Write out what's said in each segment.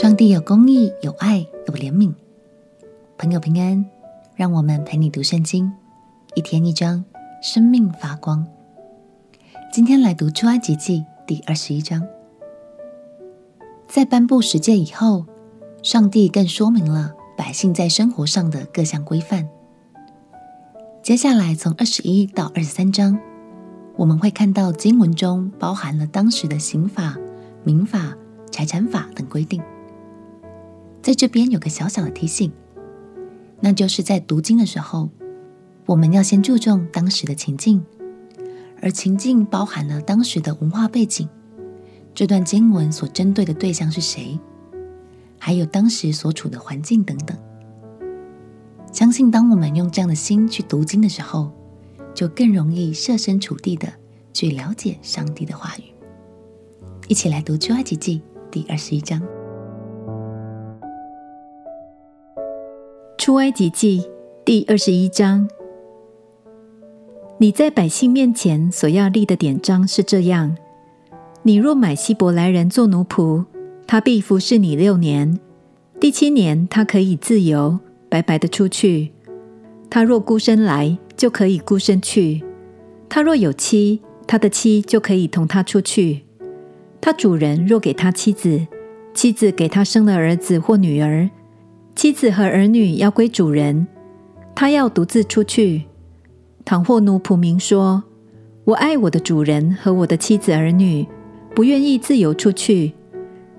上帝有公义，有爱，有怜悯。朋友平安，让我们陪你读圣经，一天一章，生命发光。今天来读出埃及记第二十一章。在颁布十诫以后，上帝更说明了百姓在生活上的各项规范。接下来从二十一到二十三章，我们会看到经文中包含了当时的刑法、民法、财产法等规定。在这边有个小小的提醒，那就是在读经的时候，我们要先注重当时的情境，而情境包含了当时的文化背景，这段经文所针对的对象是谁，还有当时所处的环境等等。相信当我们用这样的心去读经的时候，就更容易设身处地的去了解上帝的话语。一起来读出埃及记第二十一章。出埃及记第二十一章，你在百姓面前所要立的典章是这样：你若买希伯来人做奴仆，他必服侍你六年，第七年他可以自由白白的出去。他若孤身来，就可以孤身去；他若有妻，他的妻就可以同他出去。他主人若给他妻子，妻子给他生了儿子或女儿。妻子和儿女要归主人，他要独自出去。倘或奴仆明说：“我爱我的主人和我的妻子儿女，不愿意自由出去。”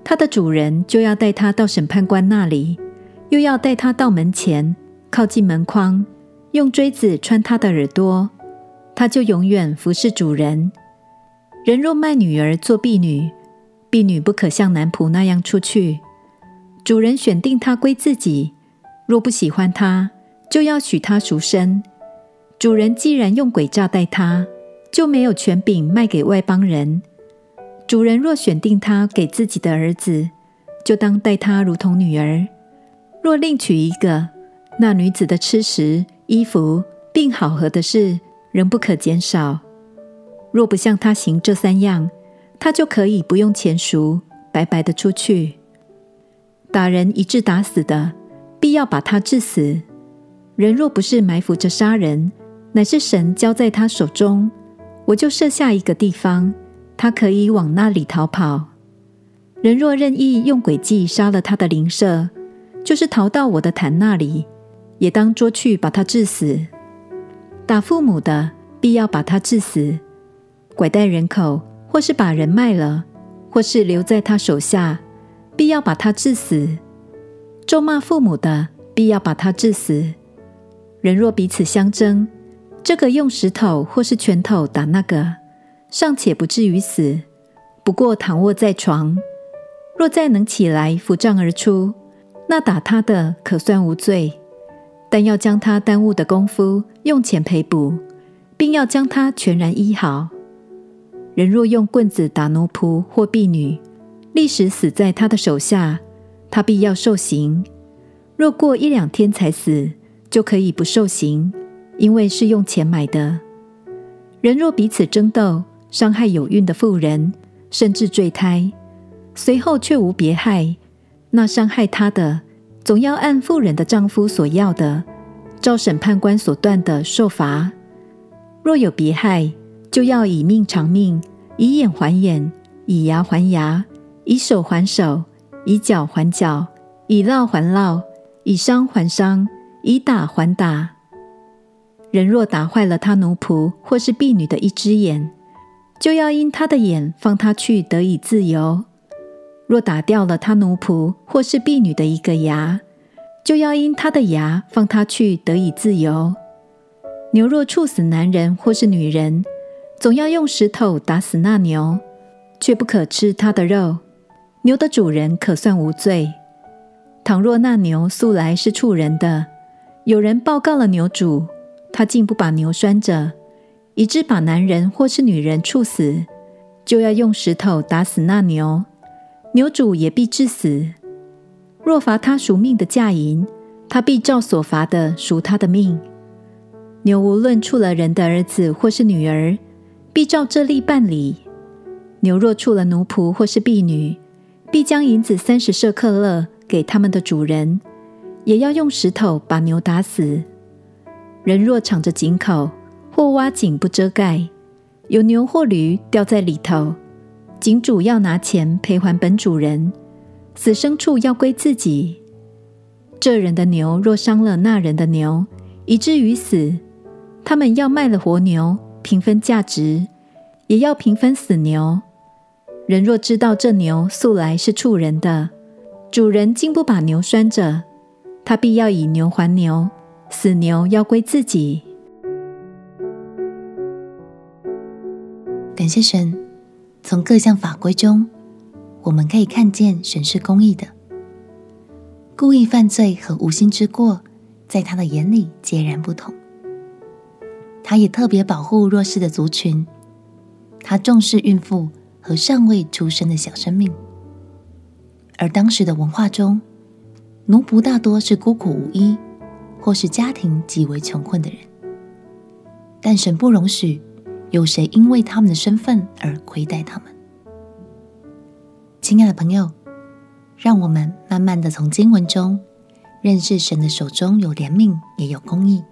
他的主人就要带他到审判官那里，又要带他到门前，靠近门框，用锥子穿他的耳朵，他就永远服侍主人。人若卖女儿做婢女，婢女不可像男仆那样出去。主人选定他归自己，若不喜欢他，就要许他赎身。主人既然用诡诈待他，就没有权柄卖给外邦人。主人若选定他给自己的儿子，就当待他如同女儿。若另娶一个，那女子的吃食、衣服，并好合的事，仍不可减少。若不向他行这三样，他就可以不用钱赎，白白的出去。打人一致打死的，必要把他治死。人若不是埋伏着杀人，乃是神交在他手中，我就设下一个地方，他可以往那里逃跑。人若任意用诡计杀了他的邻舍，就是逃到我的坛那里，也当捉去把他治死。打父母的，必要把他治死。拐带人口，或是把人卖了，或是留在他手下。必要把他治死，咒骂父母的，必要把他治死。人若彼此相争，这个用石头或是拳头打那个，尚且不至于死，不过躺卧在床，若再能起来扶杖而出，那打他的可算无罪，但要将他耽误的功夫用钱赔补，并要将他全然医好。人若用棍子打奴仆或婢女，历史死在他的手下，他必要受刑。若过一两天才死，就可以不受刑，因为是用钱买的。人若彼此争斗，伤害有孕的妇人，甚至坠胎，随后却无别害，那伤害他的，总要按妇人的丈夫所要的，照审判官所断的受罚。若有别害，就要以命偿命，以眼还眼，以牙还牙。以手还手，以脚还脚，以烙还烙，以伤还伤，以打还打。人若打坏了他奴仆或是婢女的一只眼，就要因他的眼放他去得以自由；若打掉了他奴仆或是婢女的一个牙，就要因他的牙放他去得以自由。牛若处死男人或是女人，总要用石头打死那牛，却不可吃他的肉。牛的主人可算无罪。倘若那牛素来是畜人的，有人报告了牛主，他竟不把牛拴着，以致把男人或是女人处死，就要用石头打死那牛，牛主也必致死。若罚他赎命的价银，他必照所罚的赎他的命。牛无论处了人的儿子或是女儿，必照这例办理。牛若处了奴仆或是婢女，必将银子三十舍克勒给他们的主人，也要用石头把牛打死。人若敞着井口，或挖井不遮盖，有牛或驴掉在里头，井主要拿钱赔还本主人，死牲畜要归自己。这人的牛若伤了那人的牛，以至于死，他们要卖了活牛，平分价值，也要平分死牛。人若知道这牛素来是畜人的，主人竟不把牛拴着，他必要以牛还牛，死牛要归自己。感谢神，从各项法规中，我们可以看见神是公义的。故意犯罪和无心之过，在他的眼里截然不同。他也特别保护弱势的族群，他重视孕妇。和尚未出生的小生命，而当时的文化中，奴仆大多是孤苦无依，或是家庭极为穷困的人。但神不容许有谁因为他们的身份而亏待他们。亲爱的朋友，让我们慢慢的从经文中认识神的手中有怜悯，也有公义，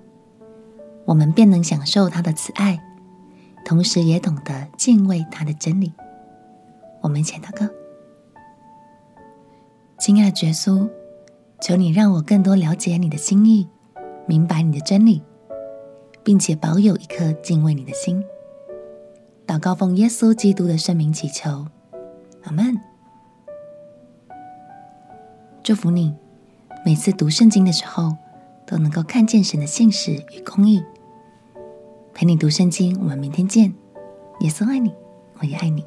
我们便能享受他的慈爱，同时也懂得敬畏他的真理。我们一起祷告，亲爱的耶稣，求你让我更多了解你的心意，明白你的真理，并且保有一颗敬畏你的心。祷告奉耶稣基督的圣名祈求，阿门。祝福你，每次读圣经的时候都能够看见神的信实与公义。陪你读圣经，我们明天见。耶稣爱你，我也爱你。